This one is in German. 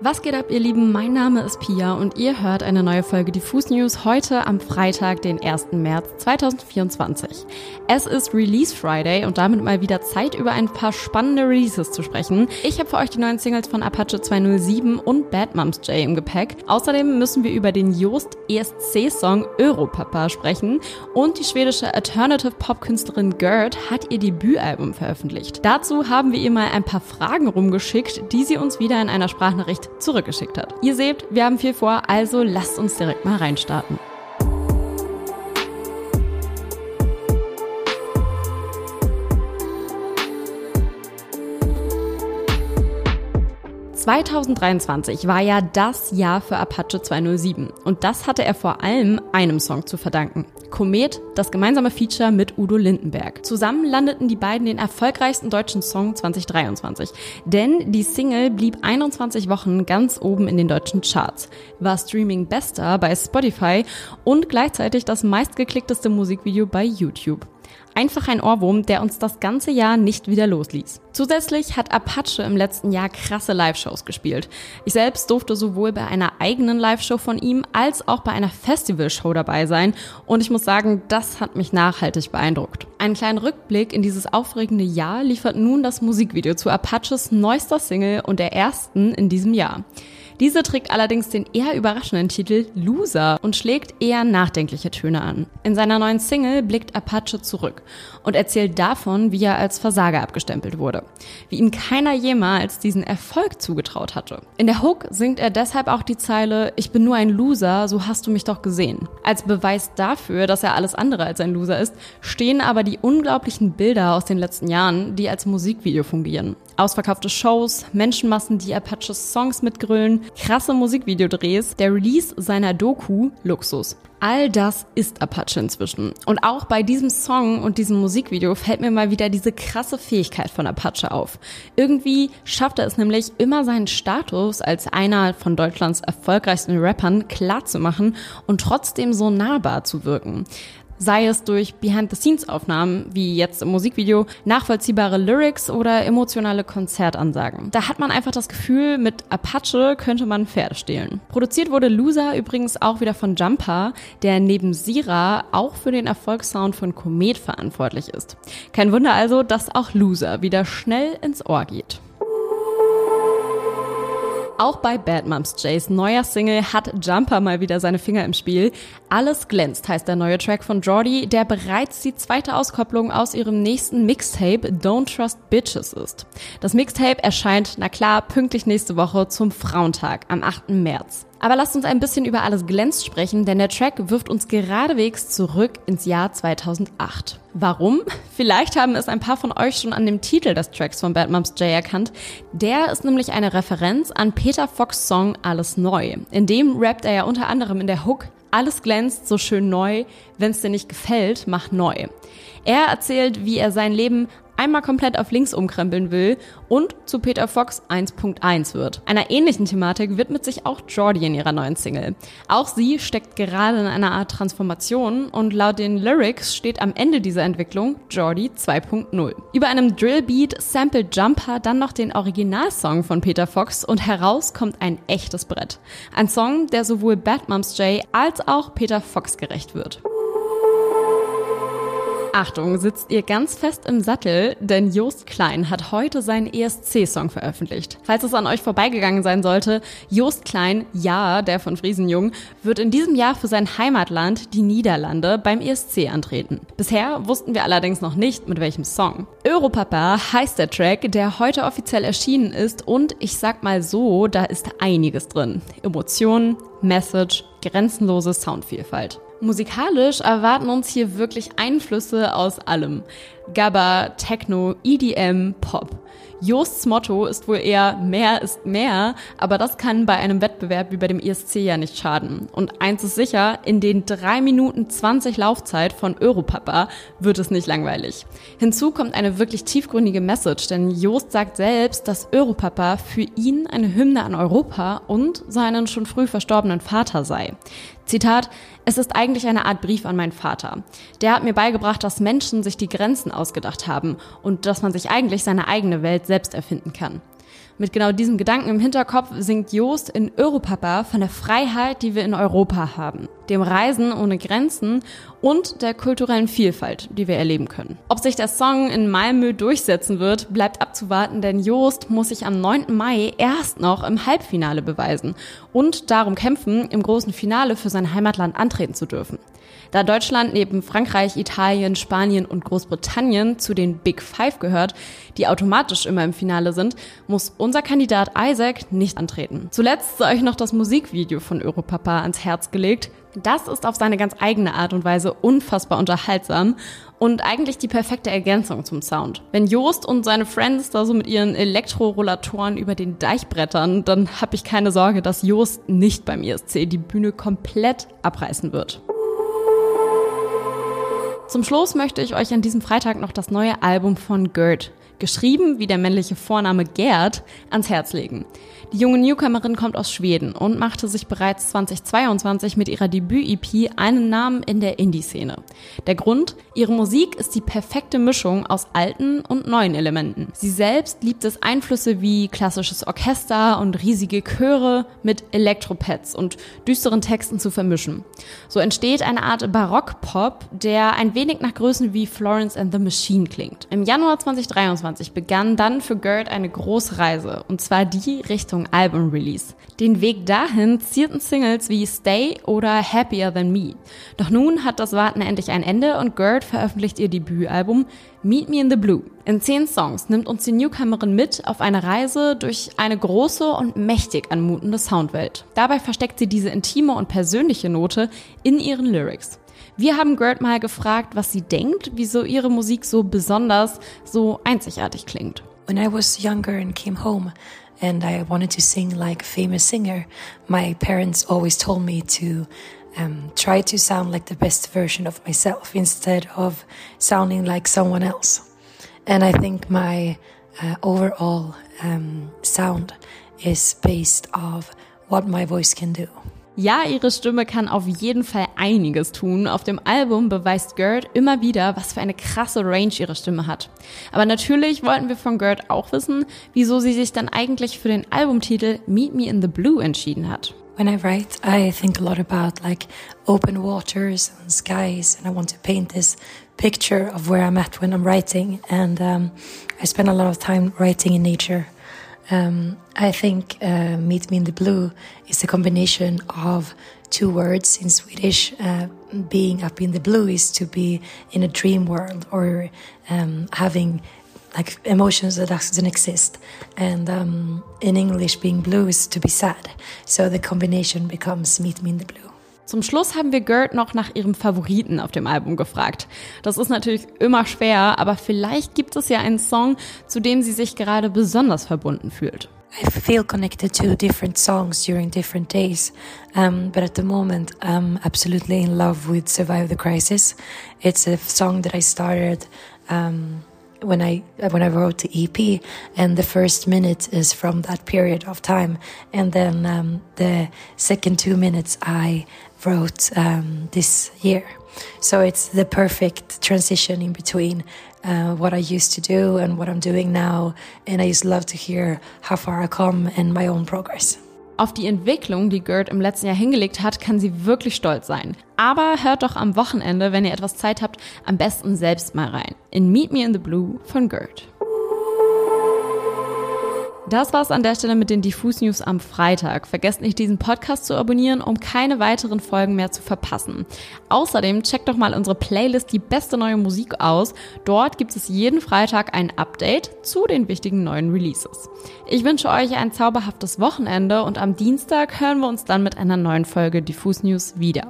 Was geht ab, ihr Lieben? Mein Name ist Pia und ihr hört eine neue Folge Diffus News heute am Freitag, den 1. März 2024. Es ist Release Friday und damit mal wieder Zeit, über ein paar spannende Releases zu sprechen. Ich habe für euch die neuen Singles von Apache 207 und Bad Moms J im Gepäck. Außerdem müssen wir über den Joost ESC-Song Europapa sprechen und die schwedische Alternative Pop-Künstlerin Gerd hat ihr Debütalbum veröffentlicht. Dazu haben wir ihr mal ein paar Fragen rumgeschickt, die sie uns wieder in einer Sprachnachricht zurückgeschickt hat. Ihr seht, wir haben viel vor, also lasst uns direkt mal reinstarten. 2023 war ja das Jahr für Apache 207 und das hatte er vor allem einem Song zu verdanken. Komet, das gemeinsame Feature mit Udo Lindenberg. Zusammen landeten die beiden den erfolgreichsten deutschen Song 2023, denn die Single blieb 21 Wochen ganz oben in den deutschen Charts, war Streaming Bester bei Spotify und gleichzeitig das meistgeklickteste Musikvideo bei YouTube. Einfach ein Ohrwurm, der uns das ganze Jahr nicht wieder losließ. Zusätzlich hat Apache im letzten Jahr krasse Live-Shows gespielt. Ich selbst durfte sowohl bei einer eigenen Live-Show von ihm als auch bei einer Festivalshow dabei sein und ich muss sagen, das hat mich nachhaltig beeindruckt. Einen kleinen Rückblick in dieses aufregende Jahr liefert nun das Musikvideo zu Apaches neuester Single und der ersten in diesem Jahr. Diese trägt allerdings den eher überraschenden Titel Loser und schlägt eher nachdenkliche Töne an. In seiner neuen Single blickt Apache zurück und erzählt davon, wie er als Versager abgestempelt wurde, wie ihm keiner jemals diesen Erfolg zugetraut hatte. In der Hook singt er deshalb auch die Zeile Ich bin nur ein Loser, so hast du mich doch gesehen. Als Beweis dafür, dass er alles andere als ein Loser ist, stehen aber die unglaublichen Bilder aus den letzten Jahren, die als Musikvideo fungieren. Ausverkaufte Shows, Menschenmassen, die Apaches Songs mitgrüllen, krasse Musikvideodrehs, der Release seiner Doku Luxus. All das ist Apache inzwischen. Und auch bei diesem Song und diesem Musikvideo fällt mir mal wieder diese krasse Fähigkeit von Apache auf. Irgendwie schafft er es nämlich immer seinen Status als einer von Deutschlands erfolgreichsten Rappern klar zu machen und trotzdem so nahbar zu wirken sei es durch Behind-the-Scenes-Aufnahmen, wie jetzt im Musikvideo, nachvollziehbare Lyrics oder emotionale Konzertansagen. Da hat man einfach das Gefühl, mit Apache könnte man Pferde stehlen. Produziert wurde Loser übrigens auch wieder von Jumper, der neben Sira auch für den Erfolgssound von Komet verantwortlich ist. Kein Wunder also, dass auch Loser wieder schnell ins Ohr geht. Auch bei Bad Moms Jays neuer Single hat Jumper mal wieder seine Finger im Spiel. Alles glänzt heißt der neue Track von Jordi, der bereits die zweite Auskopplung aus ihrem nächsten Mixtape Don't Trust Bitches ist. Das Mixtape erscheint, na klar, pünktlich nächste Woche zum Frauentag am 8. März. Aber lasst uns ein bisschen über alles glänzt sprechen, denn der Track wirft uns geradewegs zurück ins Jahr 2008. Warum? Vielleicht haben es ein paar von euch schon an dem Titel des Tracks von Bad Moms J erkannt. Der ist nämlich eine Referenz an Peter Fox Song Alles Neu. In dem rappt er ja unter anderem in der Hook alles glänzt so schön neu, wenn's dir nicht gefällt, mach neu. Er erzählt, wie er sein Leben einmal komplett auf links umkrempeln will und zu Peter Fox 1.1 wird. Einer ähnlichen Thematik widmet sich auch Jordi in ihrer neuen Single. Auch sie steckt gerade in einer Art Transformation und laut den Lyrics steht am Ende dieser Entwicklung Jordi 2.0. Über einem Drillbeat samplet Jumper dann noch den Originalsong von Peter Fox und heraus kommt ein echtes Brett. Ein Song, der sowohl Bad Moms J als auch Peter Fox gerecht wird. Achtung, sitzt ihr ganz fest im Sattel, denn Jost Klein hat heute seinen ESC-Song veröffentlicht. Falls es an euch vorbeigegangen sein sollte, Jost Klein, ja, der von Friesenjung, wird in diesem Jahr für sein Heimatland, die Niederlande, beim ESC antreten. Bisher wussten wir allerdings noch nicht, mit welchem Song. Europapa heißt der Track, der heute offiziell erschienen ist und ich sag mal so, da ist einiges drin. Emotionen, Message, grenzenlose Soundvielfalt. Musikalisch erwarten uns hier wirklich Einflüsse aus allem. Gabba, Techno, EDM, Pop. Josts Motto ist wohl eher mehr ist mehr, aber das kann bei einem Wettbewerb wie bei dem ESC ja nicht schaden. Und eins ist sicher, in den drei Minuten 20 Laufzeit von Europapa wird es nicht langweilig. Hinzu kommt eine wirklich tiefgründige Message, denn Jost sagt selbst, dass Europapa für ihn eine Hymne an Europa und seinen schon früh verstorbenen Vater sei. Zitat, es ist eigentlich eine Art Brief an meinen Vater. Der hat mir beigebracht, dass Menschen sich die Grenzen ausgedacht haben und dass man sich eigentlich seine eigene Welt selbst erfinden kann. Mit genau diesem Gedanken im Hinterkopf singt Joost in Europapa von der Freiheit, die wir in Europa haben, dem Reisen ohne Grenzen und der kulturellen Vielfalt, die wir erleben können. Ob sich der Song in Malmö durchsetzen wird, bleibt abzuwarten, denn Joost muss sich am 9. Mai erst noch im Halbfinale beweisen und darum kämpfen, im großen Finale für sein Heimatland antreten zu dürfen. Da Deutschland neben Frankreich, Italien, Spanien und Großbritannien zu den Big Five gehört, die automatisch immer im Finale sind, muss unser Kandidat Isaac nicht antreten. Zuletzt sei euch noch das Musikvideo von Europapa ans Herz gelegt. Das ist auf seine ganz eigene Art und Weise unfassbar unterhaltsam und eigentlich die perfekte Ergänzung zum Sound. Wenn Joost und seine Friends da so mit ihren Elektrorollatoren über den Deich brettern, dann habe ich keine Sorge, dass Joost nicht beim ESC die Bühne komplett abreißen wird. Zum Schluss möchte ich euch an diesem Freitag noch das neue Album von Gerd geschrieben wie der männliche Vorname Gerd, ans Herz legen. Die junge Newcomerin kommt aus Schweden und machte sich bereits 2022 mit ihrer Debüt-EP einen Namen in der Indie-Szene. Der Grund? Ihre Musik ist die perfekte Mischung aus alten und neuen Elementen. Sie selbst liebt es Einflüsse wie klassisches Orchester und riesige Chöre mit Elektropads und düsteren Texten zu vermischen. So entsteht eine Art Barock-Pop, der ein wenig nach Größen wie Florence and the Machine klingt. Im Januar 2023 2021 begann dann für Gerd eine große Reise, und zwar die Richtung Album-Release. Den Weg dahin zierten Singles wie Stay oder Happier Than Me. Doch nun hat das Warten endlich ein Ende und Gerd veröffentlicht ihr Debütalbum Meet Me in the Blue. In zehn Songs nimmt uns die Newcomerin mit auf eine Reise durch eine große und mächtig anmutende Soundwelt. Dabei versteckt sie diese intime und persönliche Note in ihren Lyrics. Wir haben Gert mal gefragt, was sie denkt, wieso ihre Musik so besonders, so einzigartig klingt. When I was younger and came home and I wanted to sing like a famous singer, my parents always told me to um, try to sound like the best version of myself instead of sounding like someone else. And I think my uh, overall um, sound is based off what my voice can do. Ja, ihre Stimme kann auf jeden Fall einiges tun. Auf dem Album beweist Gerd immer wieder, was für eine krasse Range ihre Stimme hat. Aber natürlich wollten wir von Gerd auch wissen, wieso sie sich dann eigentlich für den Albumtitel Meet Me in the Blue entschieden hat. When I write, I think a lot about like open waters and skies, and I want to paint this picture of where I'm at when I'm writing. And um, I spend a lot of time writing in nature. Um, I think uh, Meet Me in the Blue is a combination of two words in Swedish. Uh, being up in the blue is to be in a dream world or um, having like emotions that doesn't exist. And um, in English, being blue is to be sad. So the combination becomes Meet Me in the Blue. Zum Schluss haben wir Gert noch nach ihrem Favoriten auf dem Album gefragt. Das ist natürlich immer schwer, aber vielleicht gibt es ja einen Song, zu dem sie sich gerade besonders verbunden fühlt. I feel connected to different songs during different days, um, but at the moment I'm absolutely in love with Survive the Crisis. It's a song that I started um, when I when I wrote the EP, and the first minute is from that period of time, and then um, the second two minutes I wrote um, this year. So it's the perfect transition in between uh, what I used to do and what I'm doing now, and I just love to hear how far I come and my own progress. Auf die Entwicklung, die Gerd im letzten Jahr hingelegt hat, kann sie wirklich stolz sein. Aber hört doch am Wochenende, wenn ihr etwas Zeit habt, am besten selbst mal rein. In Meet Me in the Blue von Gerd. Das war's an der Stelle mit den Diffus News am Freitag. Vergesst nicht, diesen Podcast zu abonnieren, um keine weiteren Folgen mehr zu verpassen. Außerdem checkt doch mal unsere Playlist Die beste neue Musik aus. Dort gibt es jeden Freitag ein Update zu den wichtigen neuen Releases. Ich wünsche euch ein zauberhaftes Wochenende und am Dienstag hören wir uns dann mit einer neuen Folge Diffus News wieder.